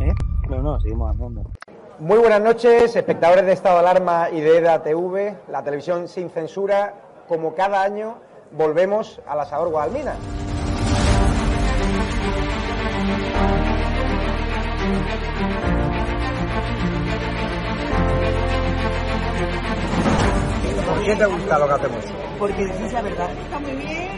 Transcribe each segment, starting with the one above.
¿Eh? No, no, seguimos andando. Muy buenas noches, espectadores de Estado de Alarma y de EDA TV, la televisión sin censura. Como cada año, volvemos a la Sabor Guadalmina. ¿Por qué te gusta lo que hacemos? Porque es la verdad. Está muy bien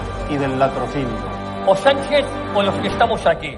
y del latrocinio. O Sánchez o los que estamos aquí.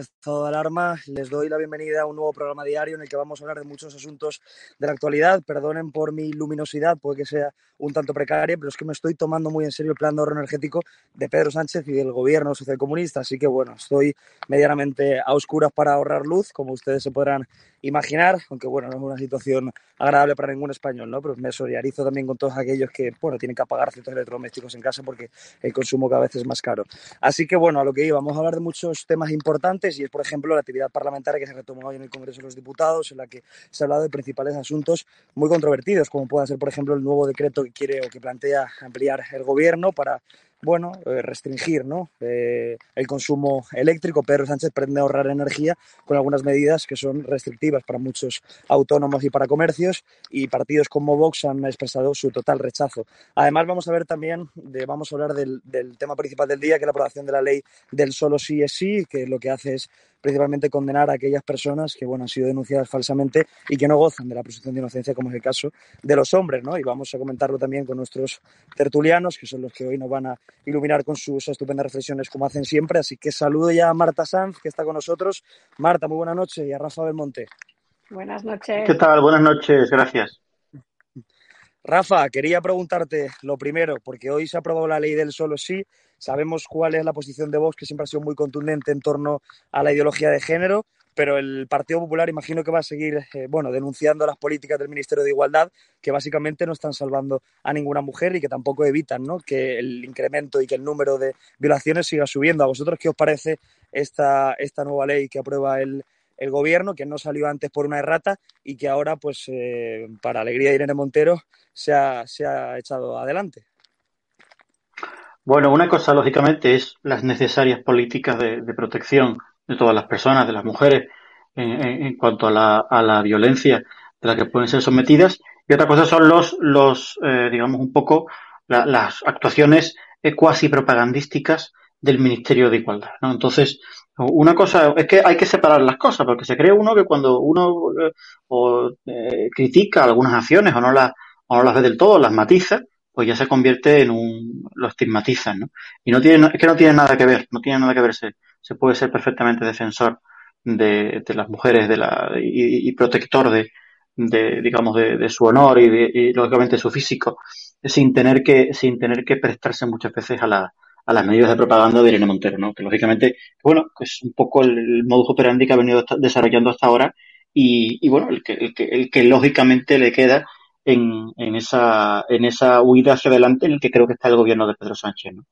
Estado de alarma, les doy la bienvenida a un nuevo programa diario en el que vamos a hablar de muchos asuntos de la actualidad. Perdonen por mi luminosidad, puede que sea un tanto precaria, pero es que me estoy tomando muy en serio el plan de ahorro energético de Pedro Sánchez y del gobierno socialcomunista, así que bueno, estoy medianamente a oscuras para ahorrar luz, como ustedes se podrán imaginar, aunque bueno, no es una situación agradable para ningún español, ¿no? Pero me solidarizo también con todos aquellos que, bueno, tienen que apagar ciertos electrodomésticos en casa porque el consumo cada vez es más caro. Así que bueno, a lo que iba, vamos a hablar de muchos temas importantes y es, por ejemplo, la actividad parlamentaria que se retomó hoy en el Congreso de los Diputados, en la que se ha hablado de principales asuntos muy controvertidos, como pueda ser, por ejemplo, el nuevo decreto que quiere o que plantea ampliar el gobierno para bueno, eh, restringir ¿no? eh, el consumo eléctrico. Pedro Sánchez pretende ahorrar energía con algunas medidas que son restrictivas para muchos autónomos y para comercios y partidos como Vox han expresado su total rechazo. Además vamos a ver también, de, vamos a hablar del, del tema principal del día, que es la aprobación de la ley del solo sí es sí, que lo que hace es principalmente condenar a aquellas personas que bueno, han sido denunciadas falsamente y que no gozan de la presunción de inocencia, como es el caso de los hombres. ¿no? Y vamos a comentarlo también con nuestros tertulianos, que son los que hoy nos van a iluminar con sus estupendas reflexiones, como hacen siempre. Así que saludo ya a Marta Sanz, que está con nosotros. Marta, muy buenas noches, y a Rafa Belmonte. Buenas noches. ¿Qué tal? Buenas noches, gracias. Rafa, quería preguntarte lo primero, porque hoy se ha aprobado la ley del solo sí. Sabemos cuál es la posición de Vox, que siempre ha sido muy contundente en torno a la ideología de género, pero el Partido Popular imagino que va a seguir eh, bueno, denunciando las políticas del Ministerio de Igualdad, que básicamente no están salvando a ninguna mujer y que tampoco evitan ¿no? que el incremento y que el número de violaciones siga subiendo. ¿A vosotros qué os parece esta, esta nueva ley que aprueba el, el gobierno, que no salió antes por una errata y que ahora, pues, eh, para alegría de Irene Montero, se ha, se ha echado adelante. Bueno, una cosa, lógicamente, es las necesarias políticas de, protección de todas las personas, de las mujeres, en cuanto a la, a la, violencia de la que pueden ser sometidas. Y otra cosa son los, los eh, digamos, un poco la, las actuaciones eh, cuasi propagandísticas del Ministerio de Igualdad. ¿no? Entonces, una cosa es que hay que separar las cosas, porque se cree uno que cuando uno eh, o, critica algunas acciones o no, las, o no las ve del todo, las matiza, pues ya se convierte en un, lo estigmatizan, ¿no? Y no tiene, es que no tiene nada que ver, no tiene nada que verse. Se puede ser perfectamente defensor de, las mujeres de la, y, protector de, de, digamos, de, de su honor y, de, y, lógicamente su físico, sin tener que, sin tener que prestarse muchas veces a la, a las medidas de propaganda de Irene Montero, ¿no? Que lógicamente, bueno, es un poco el, el modus operandi que ha venido desarrollando hasta ahora y, y bueno, el que, el que, el que lógicamente le queda en, en, esa, en esa huida hacia adelante en el que creo que está el gobierno de Pedro Sánchez. ¿no?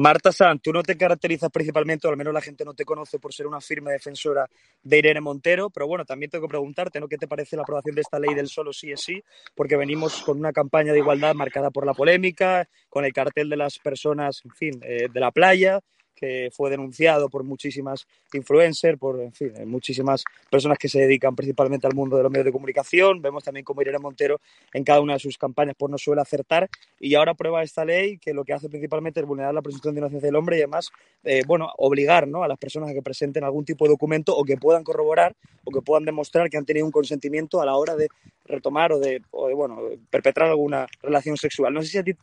Marta Sanz, tú no te caracterizas principalmente, o al menos la gente no te conoce por ser una firme defensora de Irene Montero, pero bueno, también tengo que preguntarte, ¿no? ¿Qué te parece la aprobación de esta ley del solo sí es sí? Porque venimos con una campaña de igualdad marcada por la polémica, con el cartel de las personas, en fin, eh, de la playa, que fue denunciado por muchísimas influencers, por en fin, muchísimas personas que se dedican principalmente al mundo de los medios de comunicación. Vemos también cómo Irene Montero en cada una de sus campañas pues, no suele acertar y ahora prueba esta ley que lo que hace principalmente es vulnerar la presunción de inocencia del hombre y además, eh, bueno, obligar ¿no? a las personas a que presenten algún tipo de documento o que puedan corroborar o que puedan demostrar que han tenido un consentimiento a la hora de retomar o de, o de bueno, perpetrar alguna relación sexual. No sé si a ti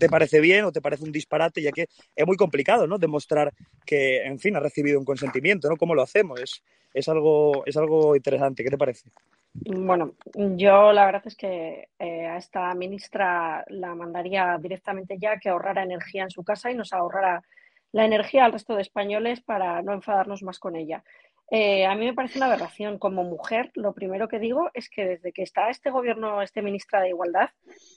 te parece bien o te parece un disparate, ya que es muy complicado, ¿no? Demostrar que, en fin, ha recibido un consentimiento, ¿no? ¿Cómo lo hacemos? Es, es, algo, es algo interesante. ¿Qué te parece? Bueno, yo la verdad es que eh, a esta ministra la mandaría directamente ya que ahorrara energía en su casa y nos ahorrara la energía al resto de españoles para no enfadarnos más con ella. Eh, a mí me parece una aberración. Como mujer, lo primero que digo es que desde que está este gobierno, este ministra de Igualdad,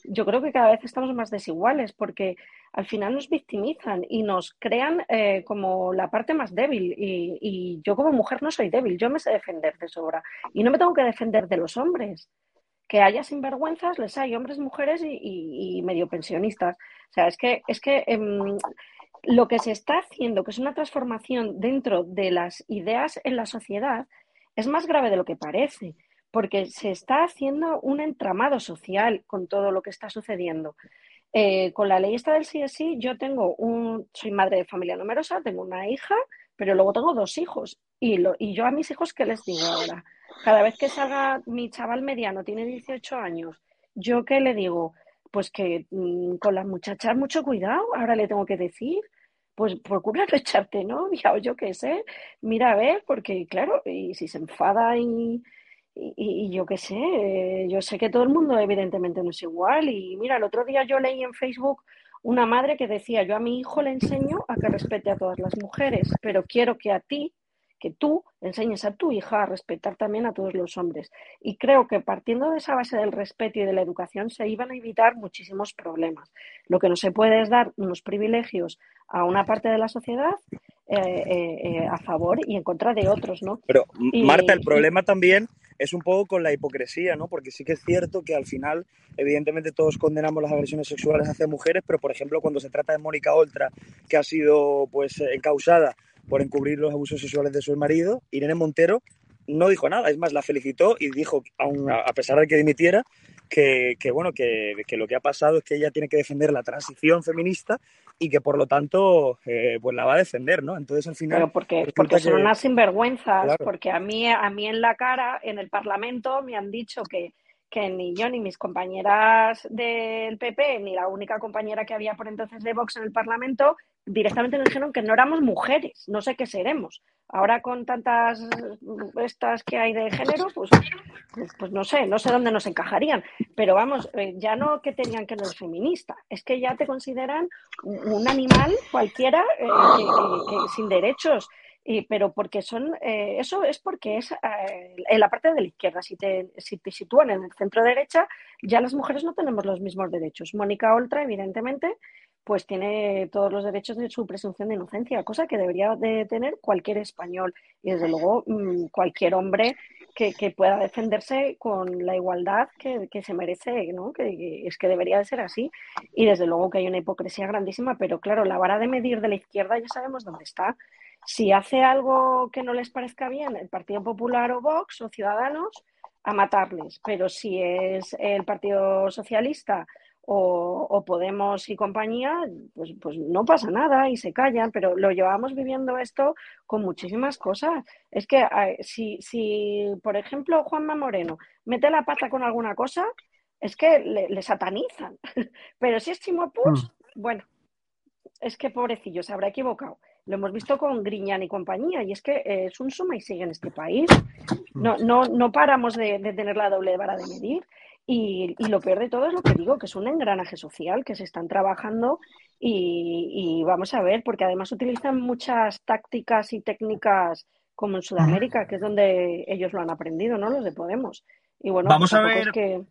yo creo que cada vez estamos más desiguales porque al final nos victimizan y nos crean eh, como la parte más débil. Y, yo como mujer no soy débil, yo me sé defender de sobra. Y no me tengo que defender de los hombres. Que haya sinvergüenzas, les hay hombres, mujeres y, medio pensionistas. O sea, es que, es que em, lo que se está haciendo, que es una transformación dentro de las ideas en la sociedad, es más grave de lo que parece, porque se está haciendo un entramado social con todo lo que está sucediendo. Eh, con la ley esta del CSI, yo tengo un, soy madre de familia numerosa, tengo una hija, pero luego tengo dos hijos. Y, lo, y yo a mis hijos, ¿qué les digo ahora? Cada vez que salga mi chaval mediano, tiene 18 años, ¿yo qué le digo? Pues que mm, con las muchachas mucho cuidado, ahora le tengo que decir, pues procura no echarte novia o yo qué sé, mira a ver, porque claro, y si se enfada y, y, yo qué sé, eh, yo sé que todo el mundo evidentemente no es igual y mira, el otro día yo leí en Facebook una madre que decía, yo a mi hijo le enseño a que respete a todas las mujeres, pero quiero que a ti que tú enseñes a tu hija a respetar también a todos los hombres. Y creo que partiendo de esa base del respeto y de la educación se iban a evitar muchísimos problemas. Lo que no se puede es dar unos privilegios a una parte de la sociedad eh, eh, eh, a favor y en contra de otros, ¿no? Pero, Marta, el problema también es un poco con la hipocresía, ¿no? Porque sí que es cierto que al final, evidentemente, todos condenamos las agresiones sexuales hacia mujeres, pero por ejemplo, cuando se trata de Mónica Oltra, que ha sido pues encausada por encubrir los abusos sexuales de su marido, Irene Montero no dijo nada, es más, la felicitó y dijo, aun a pesar de que dimitiera, que, bueno, que, lo que ha pasado es que ella tiene que defender la transición feminista y que por lo tanto eh, pues la va a defender, ¿no? Entonces al final... Pero porque, porque son unas sinvergüenzas, porque a mí, a mí en la cara, en el Parlamento, me han dicho que, que ni yo ni mis compañeras del PP, ni la única compañera que había por entonces de Vox en el Parlamento, directamente nos dijeron que no éramos mujeres, no sé qué seremos. Ahora con tantas estas que hay de género, pues, pues, pues no sé, no sé dónde nos encajarían. Pero vamos, eh, ya no que tenían que no ser feminista, es que ya te consideran un animal cualquiera eh, sin derechos. Y, pero porque son, eh, eso es porque es en la parte de la izquierda. Si te, si te sitúan en el centro derecha, ya las mujeres no tenemos los mismos derechos. Mónica Oltra, evidentemente, pues tiene todos los derechos de su presunción de inocencia, cosa que debería de tener cualquier español y desde luego mm, cualquier hombre que, pueda defenderse con la igualdad que, se merece, ¿no? Que, es que debería de ser así y desde luego que hay una hipocresía grandísima, pero claro, la vara de medir de la izquierda ya sabemos dónde está. Si hace algo que no les parezca bien el Partido Popular o Vox o Ciudadanos, a matarles, pero si es el Partido Socialista o, Podemos y compañía, pues, pues no pasa nada y se callan, pero lo llevamos viviendo esto con muchísimas cosas. Es que si, si, por ejemplo, Juanma Moreno mete la pata con alguna cosa, es que le, satanizan. pero si es Chimo mm. bueno, es que pobrecillo, se habrá equivocado. Lo hemos visto con Griñán y compañía, y es que es un suma y sigue en este país. No, no, no paramos de, de tener la doble vara de medir. Y, lo peor de todo es lo que digo, que es un engranaje social que se están trabajando y, vamos a ver, porque además utilizan muchas tácticas y técnicas como en Sudamérica, que es donde ellos lo han aprendido, ¿no? Los de Podemos. Y bueno, vamos a ver. que...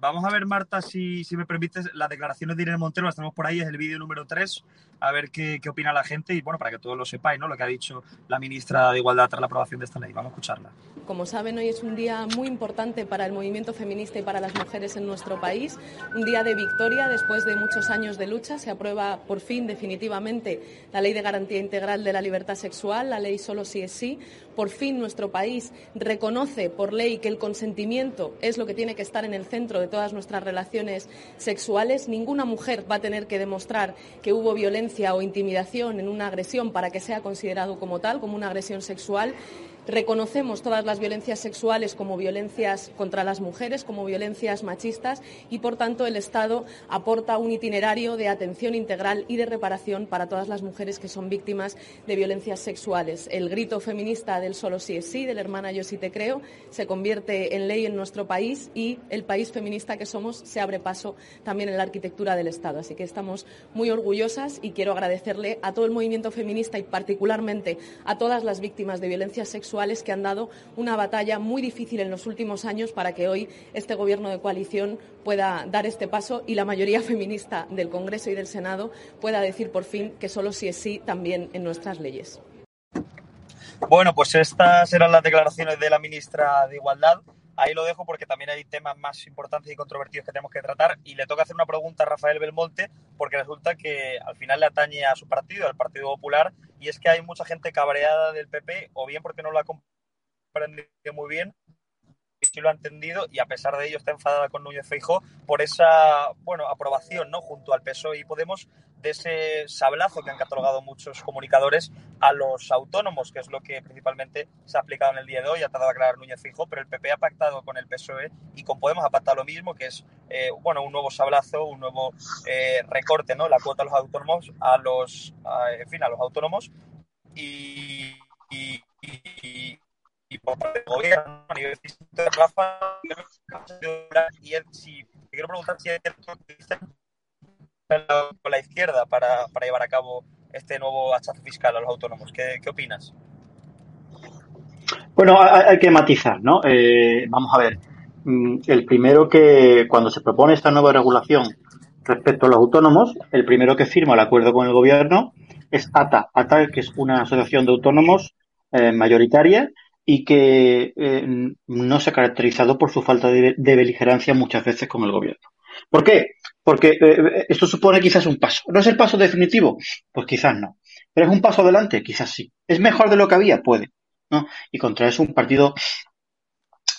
Vamos a ver, Marta, si, si me permites, las declaraciones de Irene Montero, las tenemos por ahí, es el vídeo número 3, a ver qué, qué, opina la gente y, bueno, para que todos lo sepáis, ¿no? Lo que ha dicho la ministra de Igualdad tras la aprobación de esta ley. Vamos a escucharla. Como saben, hoy es un día muy importante para el movimiento feminista y para las mujeres en nuestro país, un día de victoria después de muchos años de lucha. Se aprueba por fin, definitivamente, la Ley de Garantía Integral de la Libertad Sexual, la ley solo sí es sí. Por fin, nuestro país reconoce por ley que el consentimiento es lo que tiene que estar en el centro de todas nuestras relaciones sexuales. Ninguna mujer va a tener que demostrar que hubo violencia o intimidación en una agresión para que sea considerado como tal, como una agresión sexual. Reconocemos todas las violencias sexuales como violencias contra las mujeres, como violencias machistas y, por tanto, el Estado aporta un itinerario de atención integral y de reparación para todas las mujeres que son víctimas de violencias sexuales. El grito feminista del solo sí es sí, del hermana yo sí te creo, se convierte en ley en nuestro país y el país feminista que somos se abre paso también en la arquitectura del Estado. Así que estamos muy orgullosas y quiero agradecerle a todo el movimiento feminista y particularmente a todas las víctimas de violencias que han dado una batalla muy difícil en los últimos años para que hoy este Gobierno de coalición pueda dar este paso y la mayoría feminista del Congreso y del Senado pueda decir por fin que solo sí es sí también en nuestras leyes. Bueno, pues estas eran las declaraciones de la ministra de Igualdad. Ahí lo dejo porque también hay temas más importantes y controvertidos que tenemos que tratar. Y le toca hacer una pregunta a Rafael Belmonte porque resulta que al final le atañe a su partido, al Partido Popular, y es que hay mucha gente cabreada del PP o bien porque no lo ha comprendido muy bien sí lo ha entendido y a pesar de ello está enfadada con Núñez Feijó por esa bueno aprobación no junto al PSOE y Podemos de ese sablazo que han catalogado muchos comunicadores a los autónomos, que es lo que principalmente se ha aplicado en el día de hoy, ha tratado de aclarar Núñez Feijó, pero el PP ha pactado con el PSOE y con Podemos ha pactado lo mismo, que es eh, bueno un nuevo sablazo, un nuevo eh, recorte, ¿no? La cuota a los autónomos, a los en fin, a los autónomos y, y, del gobierno a nivel de Rafa si, te quiero preguntar si hay con la izquierda para, llevar a cabo este nuevo hachazo fiscal a los autónomos. ¿Qué, opinas? Bueno, hay, hay que matizar, ¿no? Eh, vamos a ver. Mm, el primero que, cuando se propone esta nueva regulación respecto a los autónomos, el primero que firma el acuerdo con el gobierno es ATA. ATA, que es una asociación de autónomos eh, mayoritaria y que eh, no se ha caracterizado por su falta de, beligerancia muchas veces con el gobierno. ¿Por qué? Porque eh, esto supone quizás un paso. ¿No es el paso definitivo? Pues quizás no. ¿Pero es un paso adelante? Quizás sí. ¿Es mejor de lo que había? Puede. ¿no? Y contra eso un partido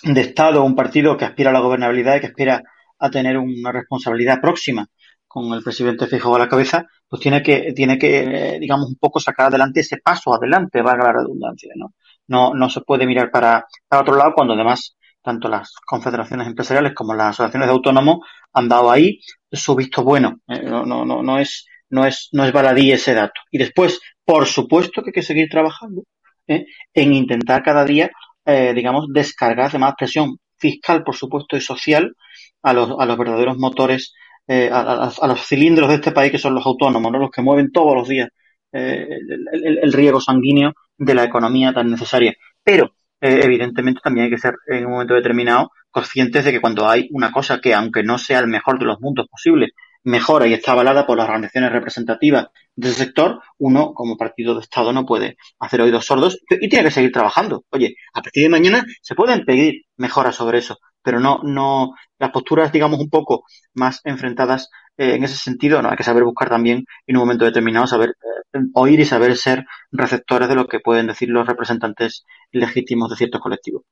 de Estado, un partido que aspira a la gobernabilidad y que aspira a tener una responsabilidad próxima con el presidente Fijo a la cabeza, pues tiene que, tiene que, digamos, un poco sacar adelante ese paso adelante, valga la redundancia, ¿no? No, no se puede mirar para, para otro lado cuando además tanto las confederaciones empresariales como las asociaciones de autónomos han dado ahí su visto bueno. Eh, no, no, no, no es, no es, no es baladí ese dato. Y después, por supuesto que hay que seguir trabajando ¿eh? en intentar cada día, eh, digamos, descargar de más presión fiscal, por supuesto, y social a los, a los verdaderos motores, a, los cilindros de este país que son los autónomos, ¿no? los que mueven todos los días el, riego sanguíneo de la economía tan necesaria. Pero, eh, evidentemente, también hay que ser en un momento determinado conscientes de que cuando hay una cosa que, aunque no sea el mejor de los mundos posibles, mejora y está avalada por las organizaciones representativas del sector, uno como partido de Estado no puede hacer oídos sordos y tiene que seguir trabajando. Oye, a partir de mañana se pueden pedir mejoras sobre eso, pero no, no, las posturas, digamos, un poco más enfrentadas eh, en ese sentido, no hay que saber buscar también en un momento determinado, saber eh, oír y saber ser receptores de lo que pueden decir los representantes legítimos de ciertos colectivos.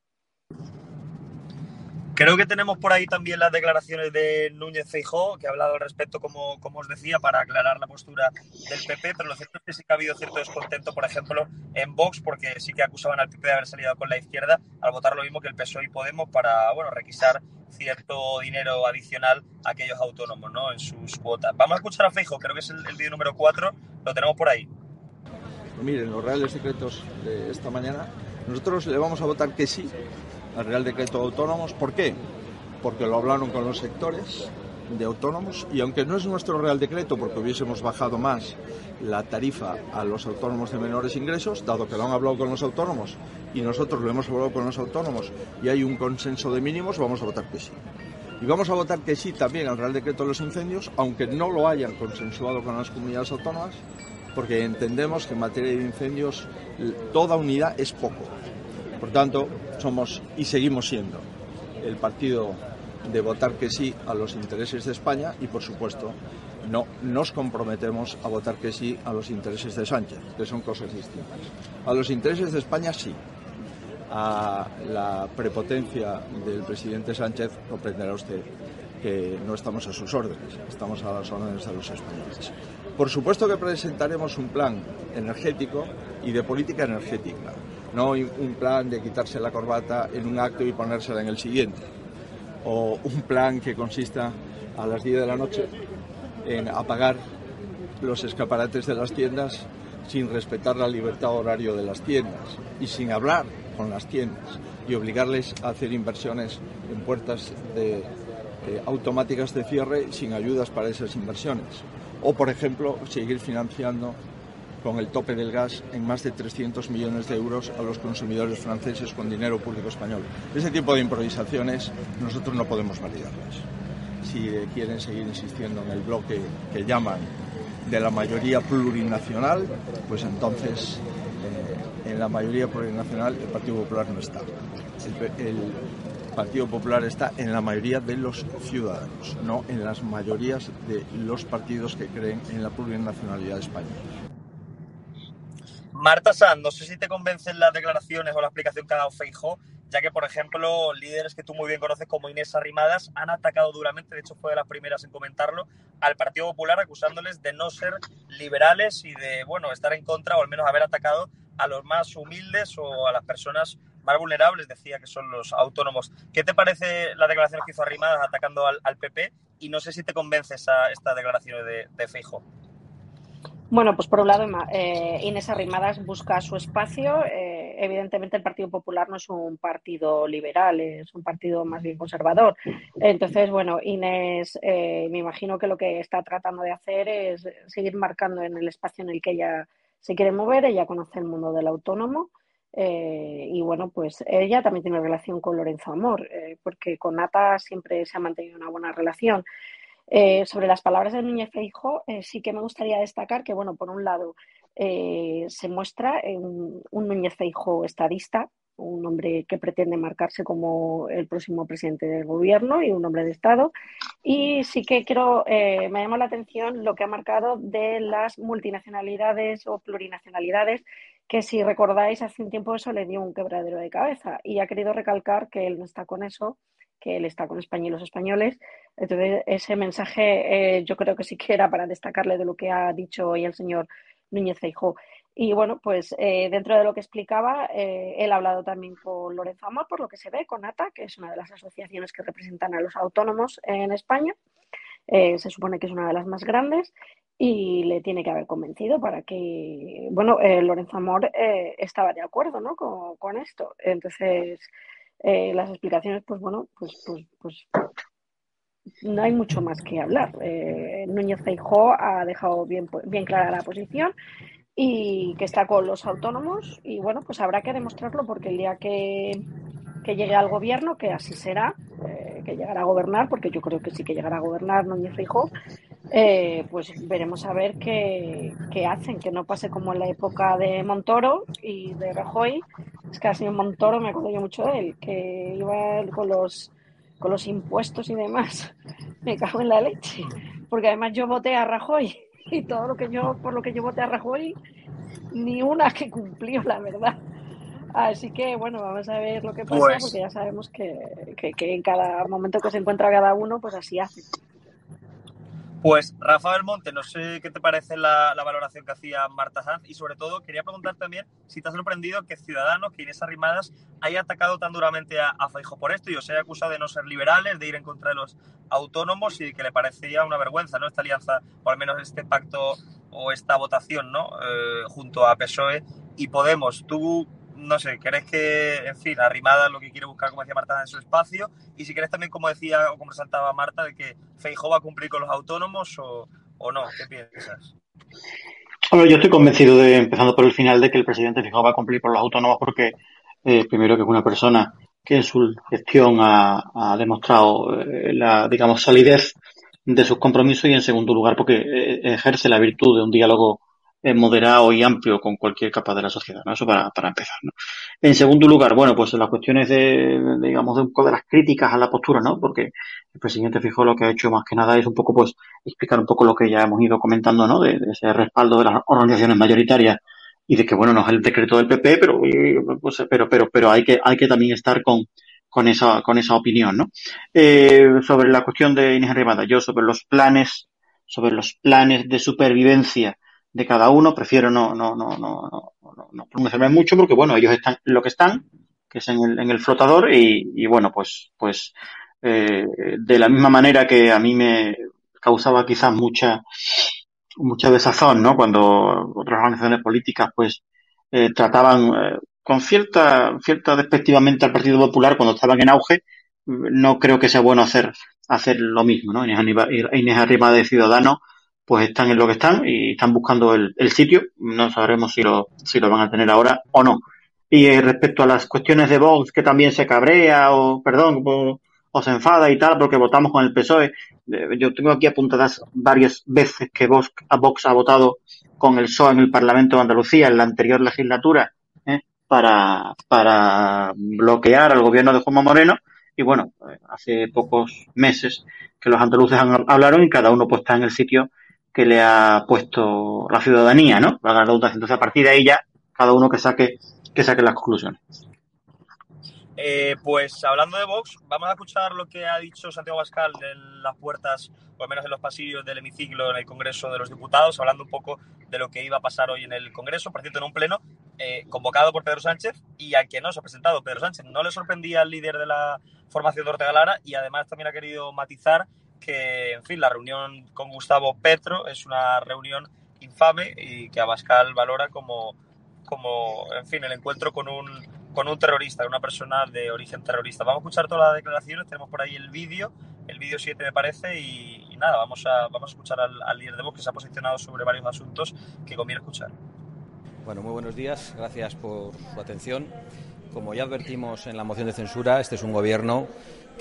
Creo que tenemos por ahí también las declaraciones de Núñez Feijó, que ha hablado al respecto, como, como os decía, para aclarar la postura del PP, pero lo cierto es que sí que ha habido cierto descontento, por ejemplo, en Vox, porque sí que acusaban al PP de haber salido con la izquierda al votar lo mismo que el PSOE y Podemos para, bueno, requisar cierto dinero adicional a aquellos autónomos, ¿no?, en sus cuotas. Vamos a escuchar a Feijó, creo que es el, el vídeo número 4, lo tenemos por ahí. Miren, los reales decretos de esta mañana, nosotros le vamos a votar que sí al Real Decreto de Autónomos. ¿Por qué? Porque lo hablaron con los sectores de autónomos y aunque no es nuestro Real Decreto porque hubiésemos bajado más la tarifa a los autónomos de menores ingresos, dado que lo han hablado con los autónomos y nosotros lo hemos hablado con los autónomos y hay un consenso de mínimos, vamos a votar que sí. Y vamos a votar que sí también al Real Decreto de los Incendios, aunque no lo hayan consensuado con las comunidades autónomas, porque entendemos que en materia de incendios toda unidad es poco. Por tanto, somos y seguimos siendo el partido de votar que sí a los intereses de España y, por supuesto, no nos comprometemos a votar que sí a los intereses de Sánchez, que son cosas distintas. A los intereses de España sí. A la prepotencia del presidente Sánchez comprenderá usted que no estamos a sus órdenes, estamos a las órdenes de los españoles. Por supuesto que presentaremos un plan energético y de política energética, no un plan de quitarse la corbata en un acto y ponérsela en el siguiente, o un plan que consista a las 10 de la noche en apagar los escaparates de las tiendas sin respetar la libertad horario de las tiendas y sin hablar con las tiendas y obligarles a hacer inversiones en puertas de, automáticas de cierre sin ayudas para esas inversiones. O, por ejemplo, seguir financiando con el tope del gas en más de 300 millones de euros a los consumidores franceses con dinero público español. Ese tipo de improvisaciones nosotros no podemos validarlas si quieren seguir insistiendo en el bloque que llaman de la mayoría plurinacional, pues entonces eh, en la mayoría plurinacional el Partido Popular no está. El, Partido Popular está en la mayoría de los ciudadanos, no en las mayorías de los partidos que creen en la plurinacionalidad de España. Marta Sanz, no sé si te convencen las declaraciones o la explicación que ha dado Feijóo ya que, por ejemplo, líderes que tú muy bien conoces como Inés Arrimadas han atacado duramente, de hecho fue de las primeras en comentarlo, al Partido Popular acusándoles de no ser liberales y de, bueno, estar en contra o al menos haber atacado a los más humildes o a las personas más vulnerables, decía que son los autónomos. ¿Qué te parece la declaración que hizo Arrimadas atacando al, PP? Y no sé si te convence esta declaración de, de Feijo. Bueno, pues por un lado, eh, Inés Arrimadas busca su espacio. Eh, evidentemente, el Partido Popular no es un partido liberal, es un partido más bien conservador. Entonces, bueno, Inés, eh, me imagino que lo que está tratando de hacer es seguir marcando en el espacio en el que ella se quiere mover. Ella conoce el mundo del autónomo. y bueno, pues ella también tiene relación con Lorenzo Amor, porque con Nata siempre se ha mantenido una buena relación. Eh, sobre las palabras de Núñez Feijóo, eh, sí que me gustaría destacar que, bueno, por un lado, eh, se muestra un, un Núñez Feijóo estadista, un hombre que pretende marcarse como el próximo presidente del gobierno y un hombre de Estado. Y sí que quiero, me llama la atención lo que ha marcado de las multinacionalidades o plurinacionalidades, que si recordáis, hace un tiempo eso le dio un quebradero de cabeza y ha querido recalcar que él no está con eso que él está con España y los españoles. Entonces, ese mensaje eh, yo creo que sí que era para destacarle de lo que ha dicho hoy el señor Núñez Feijóo. Y bueno, pues eh, dentro de lo que explicaba, eh, él ha hablado también con Lorenzo Amor, por lo que se ve, con ATA, que es una de las asociaciones que representan a los autónomos en España. se supone que es una de las más grandes y le tiene que haber convencido para que, bueno, Lorenzo Amor estaba de acuerdo ¿no? con, con esto. Entonces, eh, las explicaciones, pues bueno, pues, pues, pues no hay mucho más que hablar. Eh, Núñez Feijó ha dejado bien, bien clara la posición y que está con los autónomos y bueno, pues habrá que demostrarlo porque el día que, llegue al gobierno, que así será, eh, que llegará a gobernar, porque yo creo que sí que llegará a gobernar Núñez Feijó, eh, pues veremos a ver qué, qué, hacen, que no pase como en la época de Montoro y de Rajoy. Es que sido Montoro, me acuerdo yo mucho de él, que iba con los, con los impuestos y demás. Me cago en la leche. Porque además yo voté a Rajoy y todo lo que yo, por lo que yo voté a Rajoy, ni una que cumplió, la verdad. Así que bueno, vamos a ver lo que pasa, pues porque ya sabemos que, que, que en cada momento que se encuentra cada uno, pues así hace. Pues Rafael Monte, no sé qué te parece la, valoración que hacía Marta Sanz y sobre todo quería preguntar también si te ha sorprendido que Ciudadanos, que Inés Arrimadas, haya atacado tan duramente a, a por esto y os haya acusado de no ser liberales, de ir en contra de los autónomos y que le parecía una vergüenza, ¿no? Esta alianza, o al menos este pacto o esta votación, ¿no? Eh, junto a PSOE y Podemos. ¿Tú no sé, ¿crees que, en fin, arrimada lo que quiere buscar, como decía Marta, en su espacio? Y si crees también, como decía o como resaltaba Marta, de que Feijóo va a cumplir con los autónomos o, no, ¿qué piensas? Bueno, yo estoy convencido de, empezando por el final, de que el presidente Feijóo va a cumplir con los autónomos porque, eh, primero, que es una persona que en su gestión ha, demostrado eh, la, digamos, solidez de sus compromisos y en segundo lugar porque eh, ejerce la virtud de un diálogo moderado y amplio con cualquier capa de la sociedad, ¿no? Eso para, para empezar, ¿no? En segundo lugar, bueno, pues las cuestiones de, digamos, de un poco de las críticas a la postura, ¿no? Porque el presidente Fijó lo que ha hecho más que nada es un poco, pues, explicar un poco lo que ya hemos ido comentando, ¿no? De, ese respaldo de las organizaciones mayoritarias y de que, bueno, no es el decreto del PP, pero, pues, pero, pero, pero hay que, hay que también estar con, con esa, con esa opinión, ¿no? Eh, sobre la cuestión de Inés Arrimada, yo sobre los planes, sobre los planes de supervivencia de cada uno, prefiero no, no, no, no, no, no pronunciarme mucho porque, bueno, ellos están lo que están, que es en el, en el flotador y, y bueno, pues, pues, eh, de la misma manera que a mí me causaba quizás mucha, mucha desazón, ¿no? Cuando otras organizaciones políticas, pues, eh, trataban eh, con cierta, cierta despectivamente al Partido Popular cuando estaban en auge, no creo que sea bueno hacer, hacer lo mismo, ¿no? Inés, Arriba de Ciudadanos, pues están en lo que están y están buscando el, sitio. No sabremos si lo, si lo van a tener ahora o no. Y eh, respecto a las cuestiones de Vox, que también se cabrea o, perdón, o, o, se enfada y tal, porque votamos con el PSOE. Eh, yo tengo aquí apuntadas varias veces que Vox, Vox ha votado con el PSOE en el Parlamento de Andalucía en la anterior legislatura para, para bloquear al gobierno de Juanma Moreno. Y bueno, hace pocos meses que los andaluces hablaron y cada uno pues está en el sitio le ha puesto la ciudadanía, ¿no? La Entonces, a partir de ahí ya, cada uno que saque, que saque las conclusiones. Eh, pues hablando de Vox, vamos a escuchar lo que ha dicho Santiago Pascal en las puertas, o al menos en los pasillos del hemiciclo en el Congreso de los Diputados, hablando un poco de lo que iba a pasar hoy en el Congreso, por cierto, en un pleno eh, convocado por Pedro Sánchez y a quien no se ha presentado Pedro Sánchez. No le sorprendía al líder de la formación de Ortega Lara y además también ha querido matizar que, en fin, la reunión con Gustavo Petro es una reunión infame y que Abascal valora como, como en fin, el encuentro con un con un terrorista, una persona de origen terrorista. Vamos a escuchar todas las declaraciones, tenemos por ahí el vídeo, el vídeo 7 me parece, y, nada, vamos a, vamos a escuchar al, al, líder de Vox que se ha posicionado sobre varios asuntos que conviene escuchar. Bueno, muy buenos días, gracias por su atención. Como ya advertimos en la moción de censura, este es un gobierno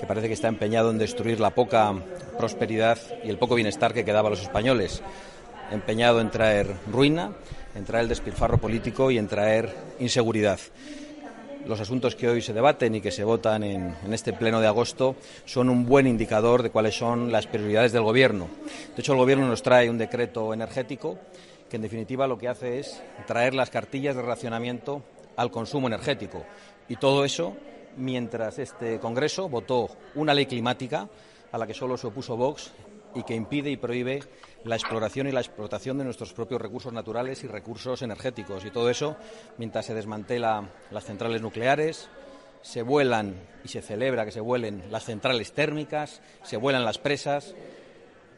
que parece que está empeñado en destruir la poca prosperidad y el poco bienestar que quedaba a los españoles, empeñado en traer ruina, en traer despilfarro político y en traer inseguridad los asuntos que hoy se debaten y que se votan en, este pleno de agosto son un buen indicador de cuáles son las prioridades del Gobierno. De hecho, el Gobierno nos trae un decreto energético que, en definitiva, lo que hace es traer las cartillas de racionamiento al consumo energético. Y todo eso mientras este Congreso votó una ley climática a la que solo se opuso Vox y que impide y prohíbe la exploración y la explotación de nuestros propios recursos naturales y recursos energéticos. Y todo eso mientras se desmantela las centrales nucleares, se vuelan y se celebra que se vuelen las centrales térmicas, se vuelan las presas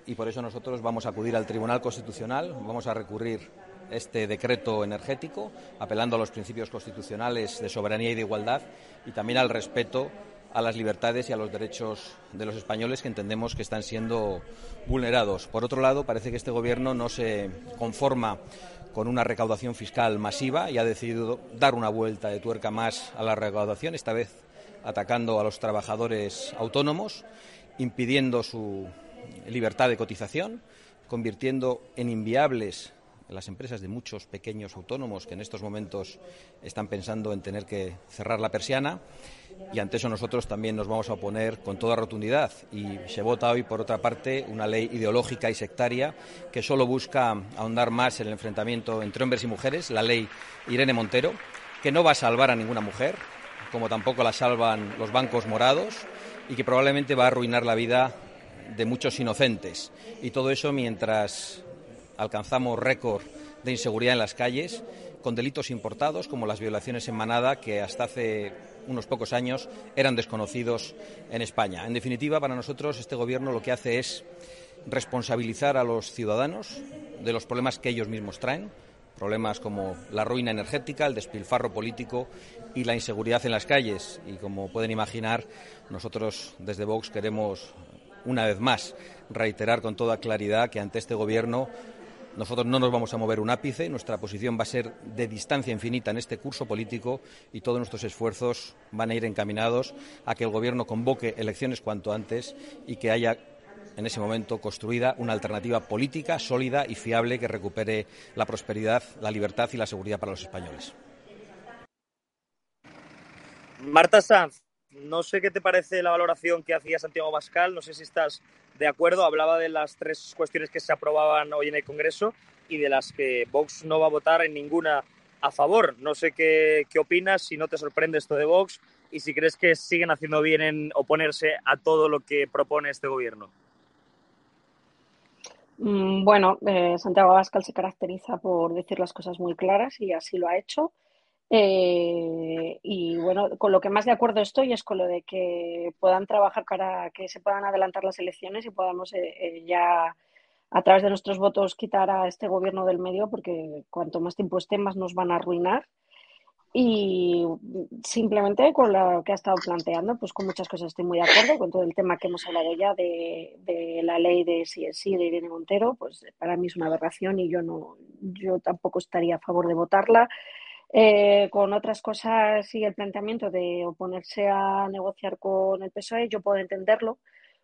y por eso nosotros vamos a acudir al Tribunal Constitucional, vamos a recurrir este decreto energético, apelando a los principios constitucionales de soberanía y de igualdad y también al respeto a las libertades y a los derechos de los españoles que entendemos que están siendo vulnerados. Por otro lado, parece que este Gobierno no se conforma con una recaudación fiscal masiva y ha decidido dar una vuelta de tuerca más a la recaudación, esta vez atacando a los trabajadores autónomos, impidiendo su libertad de cotización, convirtiendo en inviables las empresas de muchos pequeños autónomos que en estos momentos están pensando en tener que cerrar la persiana y ante eso nosotros también nos vamos a oponer con toda rotundidad y se vota hoy por otra parte una ley ideológica y sectaria que solo busca ahondar más el enfrentamiento entre hombres y mujeres, la ley Irene Montero, que no va a salvar a ninguna mujer, como tampoco la salvan los bancos morados y que probablemente va a arruinar la vida de muchos inocentes. Y todo eso mientras alcanzamos récord de inseguridad en las calles, con delitos importados como las violaciones en manada, que hasta hace unos pocos años eran desconocidos en España. En definitiva, para nosotros este Gobierno lo que hace es responsabilizar a los ciudadanos de los problemas que ellos mismos traen, problemas como la ruina energética, el despilfarro político y la inseguridad en las calles. Y como pueden imaginar, nosotros desde Vox queremos, una vez más, reiterar con toda claridad que ante este Gobierno nosotros no nos vamos a mover un ápice, nuestra posición va a ser de distancia infinita en este curso político y todos nuestros esfuerzos van a ir encaminados a que el Gobierno convoque elecciones cuanto antes y que haya en ese momento construida una alternativa política sólida y fiable que recupere la prosperidad, la libertad y la seguridad para los españoles. Marta Sanz, no sé qué te parece la valoración que hacía Santiago Bascal, no sé si estás de acuerdo, hablaba de las tres cuestiones que se aprobaban hoy en el Congreso y de las que Vox no va a votar en ninguna a favor. No sé qué, qué opinas, si no te sorprende esto de Vox y si crees que siguen haciendo bien en oponerse a todo lo que propone este gobierno. Mm, bueno, eh, Santiago Abascal se caracteriza por decir las cosas muy claras y así lo ha hecho. Eh, y bueno, con lo que más de acuerdo estoy es con lo de que puedan trabajar para que se puedan adelantar las elecciones y podamos eh, ya a través de nuestros votos quitar a este gobierno del medio, porque cuanto más tiempo esté, más nos van a arruinar. Y simplemente con lo que ha estado planteando, pues con muchas cosas estoy muy de acuerdo, con todo el tema que hemos hablado ya de, la ley de sí sí de Irene Montero, pues para mí es una aberración y yo no, yo tampoco estaría a favor de votarla. Eh, con otras cosas y el planteamiento de oponerse a negociar con el PSOE, yo puedo entenderlo,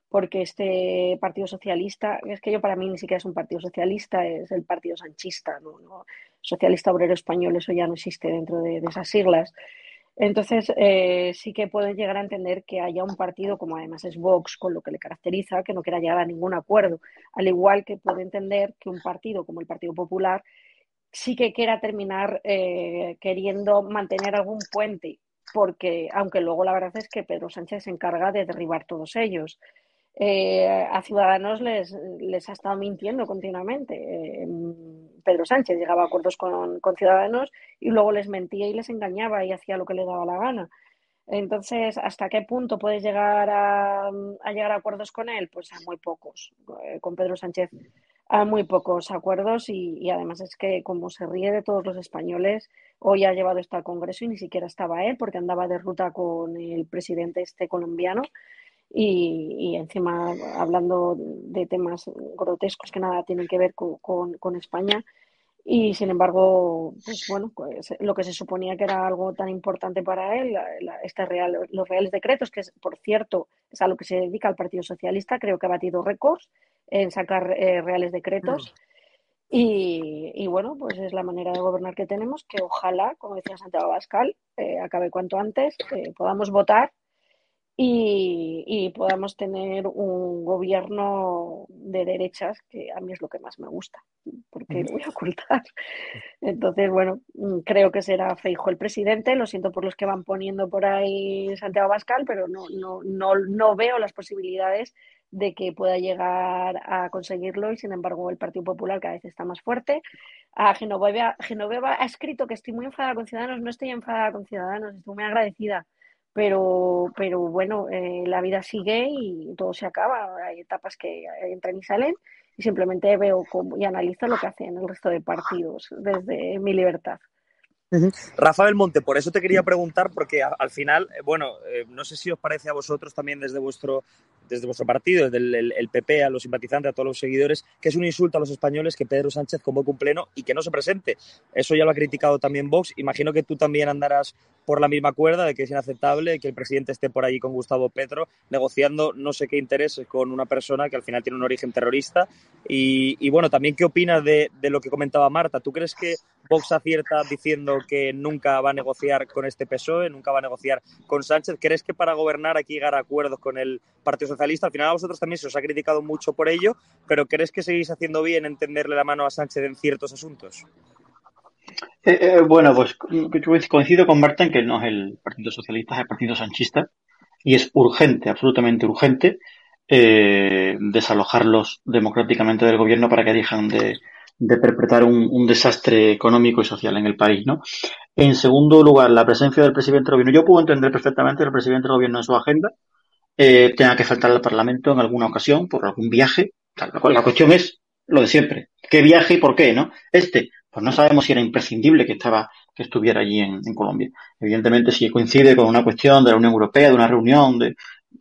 porque este Partido Socialista, es que yo para mí ni siquiera es un partido socialista, es el Partido Sanchista, ¿no? Socialista Obrero Español, eso ya no existe dentro de, esas siglas. Entonces, eh, sí que puedo llegar a entender que haya un partido, como además es Vox, con lo que le caracteriza, que no quiera llegar a ningún acuerdo. Al igual que puedo entender que un partido como el Partido Popular sí que quiera terminar eh, queriendo mantener algún puente, porque aunque luego la verdad es que Pedro Sánchez se encarga de derribar todos ellos. Eh, a Ciudadanos les, les, ha estado mintiendo continuamente. Eh, Pedro Sánchez llegaba a acuerdos con, con, Ciudadanos y luego les mentía y les engañaba y hacía lo que le daba la gana. Entonces, ¿hasta qué punto puedes llegar a, llegar acuerdos con él? Pues a muy pocos. Con Pedro Sánchez a muy pocos acuerdos y, y, además es que como se ríe de todos los españoles, hoy ha llevado esto al Congreso y ni siquiera estaba él porque andaba de ruta con el presidente este colombiano y, encima hablando de temas grotescos que nada tienen que ver con, con, España. Y sin embargo, pues bueno, pues lo que se suponía que era algo tan importante para él, este real, los reales decretos, que es, por cierto, es a lo que se dedica el Partido Socialista, creo que ha batido récords en sacar eh, reales decretos. Mm. Y, y, bueno, pues es la manera de gobernar que tenemos, que ojalá, como decía Santiago Bascal, eh, acabe cuanto antes, eh, podamos votar y, podamos tener un gobierno de derechas, que a mí es lo que más me gusta, porque lo voy a ocultar. Entonces, bueno, creo que será Feijo el presidente, lo siento por los que van poniendo por ahí Santiago Bascal, pero no, no, no, no veo las posibilidades de que pueda llegar a conseguirlo y sin embargo el Partido Popular cada vez está más fuerte. Genoveva, Genoveva ha escrito que estoy muy enfadada con Ciudadanos, no estoy enfadada con Ciudadanos, estoy muy agradecida pero, pero bueno, eh, la vida sigue y todo se acaba. Hay etapas que entran y salen y simplemente veo y analizo lo que hacen el resto de partidos desde mi libertad. Rafael Monte, por eso te quería preguntar, porque al final, eh, bueno, eh, no sé si os parece a vosotros también desde vuestro, desde vuestro partido, desde el, PP, a los simpatizantes, a todos los seguidores, que es un insulto a los españoles que Pedro Sánchez convoque un pleno y que no se presente. Eso ya lo ha criticado también Vox. Imagino que tú también andarás por la misma cuerda de que es inaceptable que el presidente esté por allí con Gustavo Petro negociando no sé qué intereses con una persona que al final tiene un origen terrorista. Y, bueno, también qué opinas de, de lo que comentaba Marta. ¿Tú crees que Vox acierta diciendo que nunca va a negociar con este PSOE, nunca va a negociar con Sánchez. ¿Crees que para gobernar hay que llegar a acuerdos con el Partido Socialista? Al final a vosotros también se os ha criticado mucho por ello, pero ¿crees que seguís haciendo bien en tenderle la mano a Sánchez en ciertos asuntos? Eh, eh, bueno, pues coincido con Marta en que no es el Partido Socialista, es el Partido Sanchista y es urgente, absolutamente urgente, eh, desalojarlos democráticamente del gobierno para que dejen de, de perpetrar un, desastre económico y social en el país, ¿no? En segundo lugar, la presencia del presidente del gobierno. Yo puedo entender perfectamente que el presidente del gobierno en su agenda eh, tenga que faltar al Parlamento en alguna ocasión por algún viaje. La cuestión es lo de siempre. ¿Qué viaje y por qué, no? Este, pues no sabemos si era imprescindible que estaba, que estuviera allí en, Colombia. Evidentemente, si coincide con una cuestión de la Unión Europea, de una reunión, de,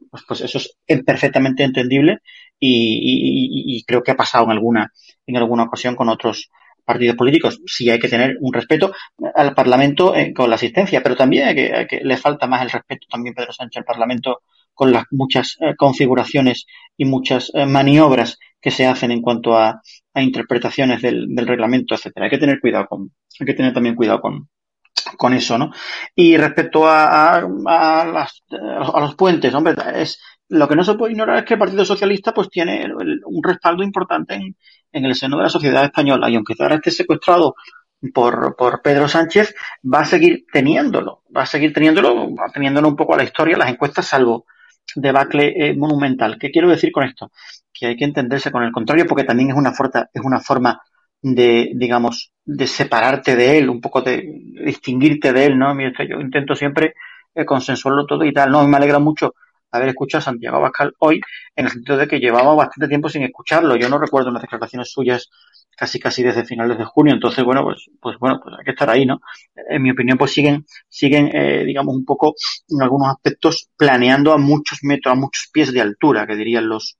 pues, pues eso es perfectamente entendible y, creo que ha pasado en alguna, en alguna ocasión con otros partidos políticos. Sí hay que tener un respeto al Parlamento eh, con la asistencia, pero también que, le falta más el respeto también Pedro Sánchez al Parlamento con las muchas eh, configuraciones y muchas eh, maniobras que se hacen en cuanto a, interpretaciones del, reglamento, etcétera. Hay que tener cuidado con, hay que tener también cuidado con, con eso, ¿no? Y respecto a, a, las, a los puentes, hombre, es, lo que no se puede ignorar es que el Partido Socialista pues tiene un respaldo importante en, en, el seno de la sociedad española y aunque ahora esté secuestrado por, por Pedro Sánchez, va a seguir teniéndolo, va a seguir teniéndolo, teniéndolo un poco a la historia, las encuestas, salvo debacle eh, monumental. ¿Qué quiero decir con esto? Que hay que entenderse con el contrario porque también es una, forma, es una forma de, digamos, de separarte de él, un poco de distinguirte de él, ¿no? Yo intento siempre eh, consensuarlo todo y tal. No, me alegra mucho haber escuchado a Santiago Abascal hoy, en el sentido de que llevaba bastante tiempo sin escucharlo. Yo no recuerdo unas declaraciones suyas casi casi desde finales de junio. Entonces, bueno, pues, pues bueno, pues hay que estar ahí, ¿no? En mi opinión, pues siguen, siguen, eh, digamos, un poco en algunos aspectos planeando a muchos metros, a muchos pies de altura, que dirían los,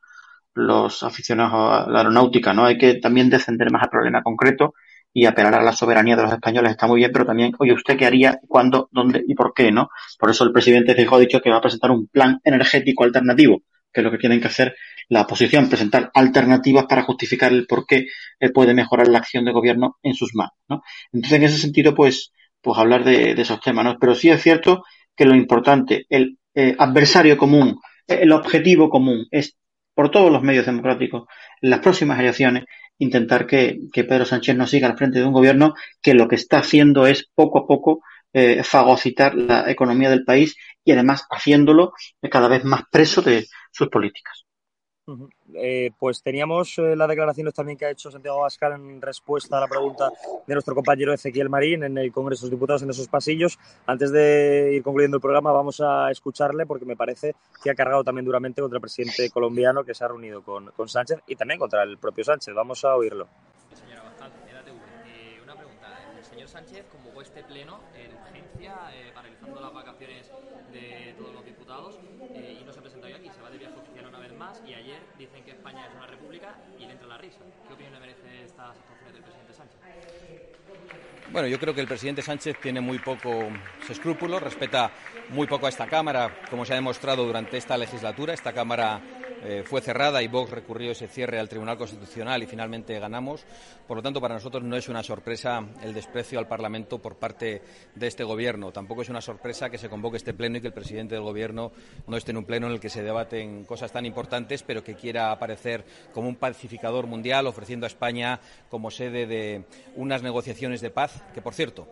los aficionados a la aeronáutica, ¿no? Hay que también descender más al problema concreto y apelar a la soberanía de los españoles está muy bien, pero también, oye, ¿usted qué haría, cuándo, dónde y por qué, no? Por eso el presidente Fijo ha dicho que va a presentar un plan energético alternativo, que es lo que tienen que hacer la oposición, presentar alternativas para justificar el por qué puede mejorar la acción de gobierno en sus manos, ¿no? Entonces, en ese sentido, pues, pues hablar de, esos temas, ¿no? Pero sí es cierto que lo importante, el eh, adversario común, el objetivo común es por todos los medios democráticos en las próximas elecciones intentar que, Pedro Sánchez no siga al frente de un gobierno que lo que está haciendo es poco a poco eh, fagocitar la economía del país y además haciéndolo cada vez más preso de sus políticas. Eh, pues teníamos eh, las declaraciones también que ha hecho Santiago Abascal en respuesta a la pregunta de nuestro compañero Ezequiel Marín en el Congreso de los Diputados en esos pasillos. Antes de ir concluyendo el programa, vamos a escucharle porque me parece que ha cargado también duramente contra el presidente colombiano que se ha reunido con, con Sánchez y también contra el propio Sánchez. Vamos a oírlo. Señora Abascal, eh, una pregunta. El señor Sánchez convocó este pleno en urgencia, paralizando las vacaciones de todos los diputados y no se ha presentado aquí. Se va de viaje oficial una vez más y ayer dicen que España es una república y le entra la risa. ¿Qué opinión le merece estas actuaciones del presidente Sánchez? Bueno, yo creo que el presidente Sánchez tiene muy poco escrúpulos, respeta muy poco a esta Cámara, como se ha demostrado durante esta legislatura. Esta Cámara eh, fue cerrada y Vox recurrió ese cierre al Tribunal Constitucional y finalmente ganamos. Por lo tanto, para nosotros no es una sorpresa el desprecio al Parlamento por parte de este Gobierno. Tampoco es una sorpresa que se convoque este pleno y que el presidente del Gobierno no esté en un pleno en el que se debaten cosas tan importantes, pero que quiera aparecer como un pacificador mundial, ofreciendo a España como sede de unas negociaciones de paz que, por cierto,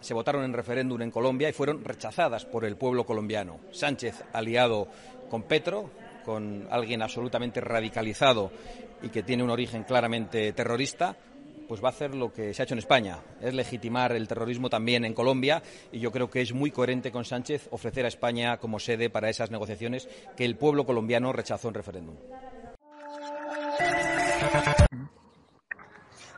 se votaron en referéndum en Colombia y fueron rechazadas por el pueblo colombiano. Sánchez, aliado con Petro, con alguien absolutamente radicalizado y que tiene un origen claramente terrorista, pues va a hacer lo que se ha hecho en España, es legitimar el terrorismo también en Colombia y yo creo que es muy coherente con Sánchez ofrecer a España como sede para esas negociaciones que el pueblo colombiano rechazó en referéndum.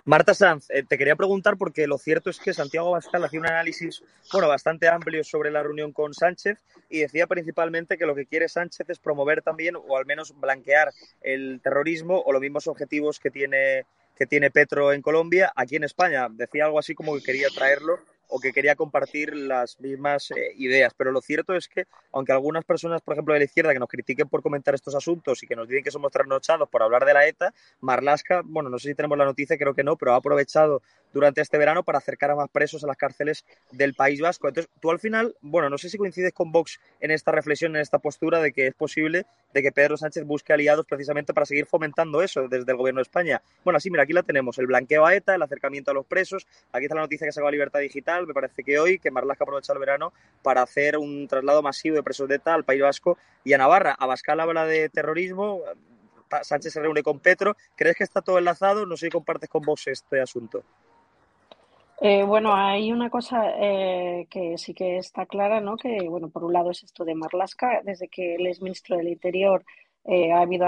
Marta Sanz, eh, te quería preguntar porque lo cierto es que Santiago Abascal hacía un análisis bueno, bastante amplio sobre la reunión con Sánchez y decía principalmente que lo que quiere Sánchez es promover también o al menos blanquear el terrorismo o los mismos objetivos que tiene, que tiene Petro en Colombia aquí en España. Decía algo así como que quería traerlo o que quería compartir las mismas eh, ideas. Pero lo cierto es que, aunque algunas personas, por ejemplo, de la izquierda, que nos critiquen por comentar estos asuntos y que nos dicen que somos trasnochados por hablar de la ETA, Marlasca, bueno, no sé si tenemos la noticia, creo que no, pero ha aprovechado durante este verano para acercar a más presos a las cárceles del País Vasco. Entonces, tú al final, bueno, no sé si coincides con Vox en esta reflexión, en esta postura de que es posible de que Pedro Sánchez busque aliados precisamente para seguir fomentando eso desde el gobierno de España. Bueno, así, mira, aquí la tenemos, el blanqueo a ETA, el acercamiento a los presos, aquí está la noticia que se a Libertad Digital, me parece que hoy, que Marlaska aprovecha el verano para hacer un traslado masivo de presos de ETA al País Vasco y a Navarra. Abascal habla de terrorismo, Sánchez se reúne con Petro. ¿Crees que está todo enlazado? No sé si compartes con vos este asunto. Eh, bueno, hay una cosa eh, que sí que está clara, ¿no? Que, bueno, por un lado es esto de Marlaska, desde que él es ministro del Interior, eh, ha habido,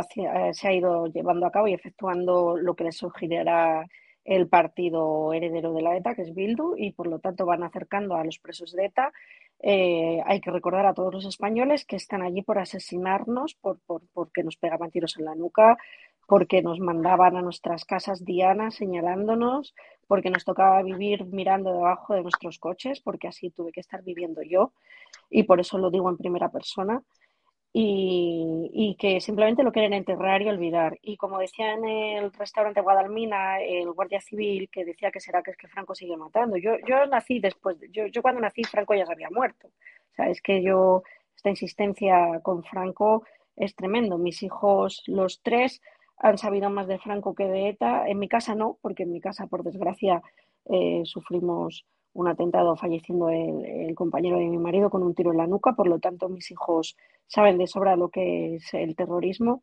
se ha ido llevando a cabo y efectuando lo que le sugerirá el partido heredero de la ETA, que es Bildu, y por lo tanto van acercando a los presos de ETA. Eh, hay que recordar a todos los españoles que están allí por asesinarnos, por, por, porque nos pegaban tiros en la nuca, porque nos mandaban a nuestras casas dianas señalándonos, porque nos tocaba vivir mirando debajo de nuestros coches, porque así tuve que estar viviendo yo, y por eso lo digo en primera persona y, que simplemente lo quieren enterrar y olvidar. Y como decía en el restaurante Guadalmina, el guardia civil que decía que será que es que Franco sigue matando. Yo, yo nací después, yo, yo cuando nací Franco ya se había muerto. O sea, es que yo, esta insistencia con Franco es tremendo. Mis hijos, los tres, han sabido más de Franco que de ETA. En mi casa no, porque en mi casa, por desgracia, eh, sufrimos un atentado falleciendo el, compañero de mi marido con un tiro en la nuca, por lo tanto mis hijos saben de sobra lo que es el terrorismo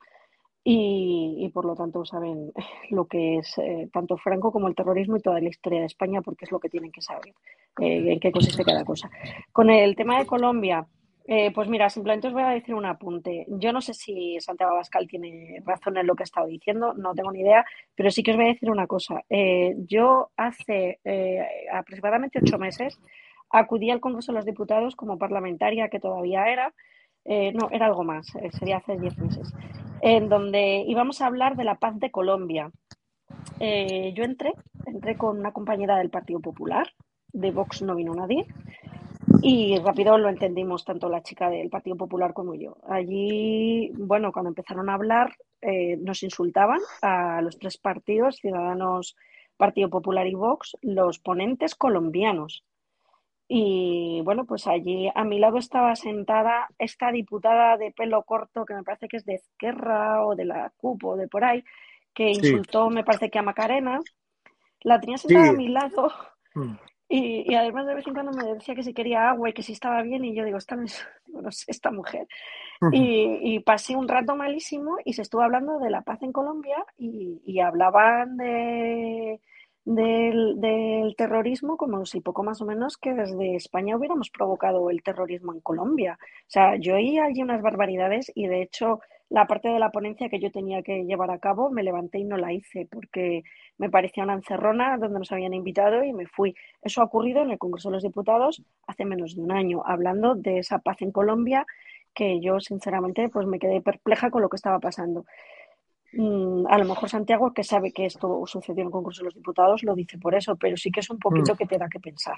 y, por lo tanto saben lo que es eh, tanto Franco como el terrorismo y toda la historia de España porque es lo que tienen que saber, eh, en qué consiste cada cosa. Con el tema de Colombia, eh, pues mira, simplemente os voy a decir un apunte. Yo no sé si Santiago Abascal tiene razón en lo que ha estado diciendo, no tengo ni idea, pero sí que os voy a decir una cosa. Eh, yo hace eh, aproximadamente ocho meses acudí al Congreso de los Diputados como parlamentaria que todavía era, no, era algo más, sería hace diez meses, en donde íbamos a hablar de la paz de Colombia. yo entré, entré con una compañera del Partido Popular, de Vox no vino nadie, y rápido lo entendimos tanto la chica del Partido Popular como yo. Allí, bueno, cuando empezaron a hablar, eh, nos insultaban a los tres partidos, Ciudadanos, Partido Popular y Vox, los ponentes colombianos. Y bueno, pues allí a mi lado estaba sentada esta diputada de pelo corto, que me parece que es de Esquerra o de la CUP o de por ahí, que insultó, me parece que a Macarena. La tenía sentada a mi lado. Mm. Y, además de vez en cuando me decía que si quería agua y que si estaba bien y yo digo, esta, no sé, esta mujer. y, pasé un rato malísimo y se estuvo hablando de la paz en Colombia y, hablaban de, del, del, terrorismo como si poco más o menos que desde España hubiéramos provocado el terrorismo en Colombia. O sea, yo oí allí unas barbaridades y de hecho la parte de la ponencia que yo tenía que llevar a cabo me levanté y no la hice porque me parecía una encerrona donde nos habían invitado y me fui. Eso ha ocurrido en el Congreso de los Diputados hace menos de un año, hablando de esa paz en Colombia que yo sinceramente pues me quedé perpleja con lo que estaba pasando. Mm, a lo mejor Santiago, que sabe que esto sucedió en el Congreso de los Diputados, lo dice por eso, pero sí que es un poquito mm. que te da que pensar.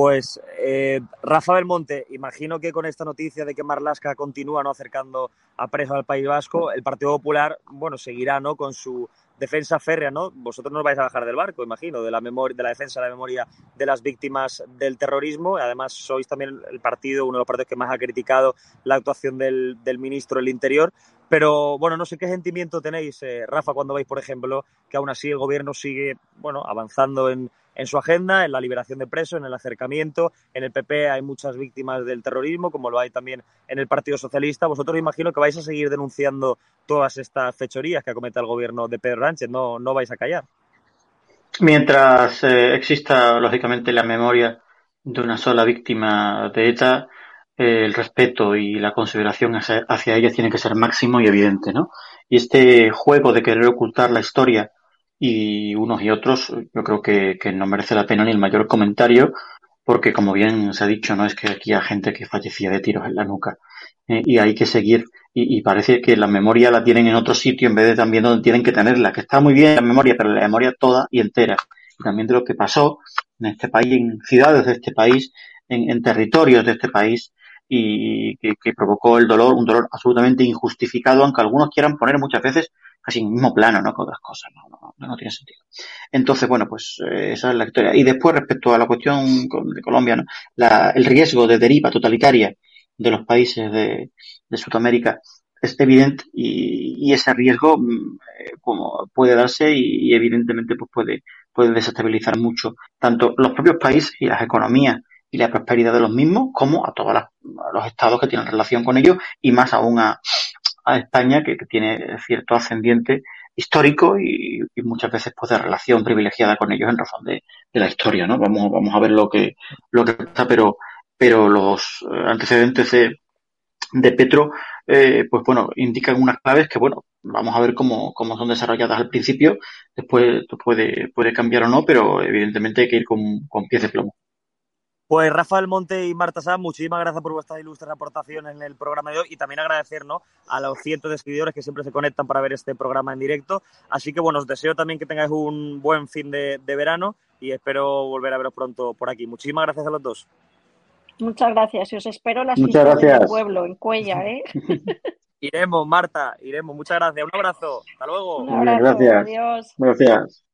Pues eh, Rafa Belmonte, imagino que con esta noticia de que Marlasca continúa no acercando a preso al País Vasco, el Partido Popular, bueno, seguirá, ¿no? Con su defensa férrea, ¿no? Vosotros no os vais a bajar del barco, imagino, de la memoria, de la defensa de la memoria de las víctimas del terrorismo. Además, sois también el partido, uno de los partidos que más ha criticado la actuación del, del ministro del Interior. Pero bueno, no sé qué sentimiento tenéis, eh, Rafa, cuando veis, por ejemplo, que aún así el gobierno sigue, bueno, avanzando en, en su agenda, en la liberación de presos, en el acercamiento. En el PP hay muchas víctimas del terrorismo, como lo hay también en el Partido Socialista. Vosotros imagino que vais a seguir denunciando todas estas fechorías que comete el gobierno de Pedro Sánchez, no, no vais a callar. Mientras eh, exista, lógicamente, la memoria de una sola víctima de ETA, eh, el respeto y la consideración hacia, hacia ella tiene que ser máximo y evidente, ¿no? Y este juego de querer ocultar la historia y unos y otros, yo creo que, que no merece la pena ni el mayor comentario, porque como bien se ha dicho, no es que aquí hay gente que fallecía de tiros en la nuca eh, y hay que seguir y, y, parece que la memoria la tienen en otro sitio en vez de también donde tienen que tenerla, que está muy bien la memoria, pero la memoria toda y entera. Y también de lo que pasó en este país, en ciudades de este país, en, en territorios de este país y que, que, provocó el dolor, un dolor absolutamente injustificado, aunque algunos quieran poner muchas veces casi en el mismo plano, ¿no? Con otras cosas, no, no, no tiene sentido. Entonces, bueno, pues eh, esa es la historia. Y después, respecto a la cuestión de Colombia, ¿no? la, el riesgo de deriva totalitaria de los países de, de Sudamérica es evidente y, ese riesgo mm, eh, como puede darse y, y, evidentemente pues puede, puede desestabilizar mucho tanto los propios países y las economías y la prosperidad de los mismos como a todos los estados que tienen relación con ellos y más aún a, a España, que, tiene cierto ascendiente histórico y, muchas veces pues de relación privilegiada con ellos en razón de, la historia, ¿no? Vamos, vamos a ver lo que, lo que está, pero, pero los antecedentes de, de Petro, eh, pues bueno, indican unas claves que, bueno, vamos a ver cómo, cómo son desarrolladas al principio, después puede, puede cambiar o no, pero evidentemente hay que ir con, con pies de plomo. Pues Rafael Monte y Marta Sá, muchísimas gracias por vuestras ilustres aportaciones en el programa de hoy y también agradecer a los cientos de seguidores que siempre se conectan para ver este programa en directo. Así que bueno, os deseo también que tengáis un buen fin de, de verano y espero volver a veros pronto por aquí. Muchísimas gracias a los dos. Muchas gracias y os espero en gracias. del pueblo, en Cuella, ¿eh? iremos, Marta, iremos. Muchas gracias. Un abrazo. Hasta luego. Un abrazo. Gracias. Adiós. Gracias.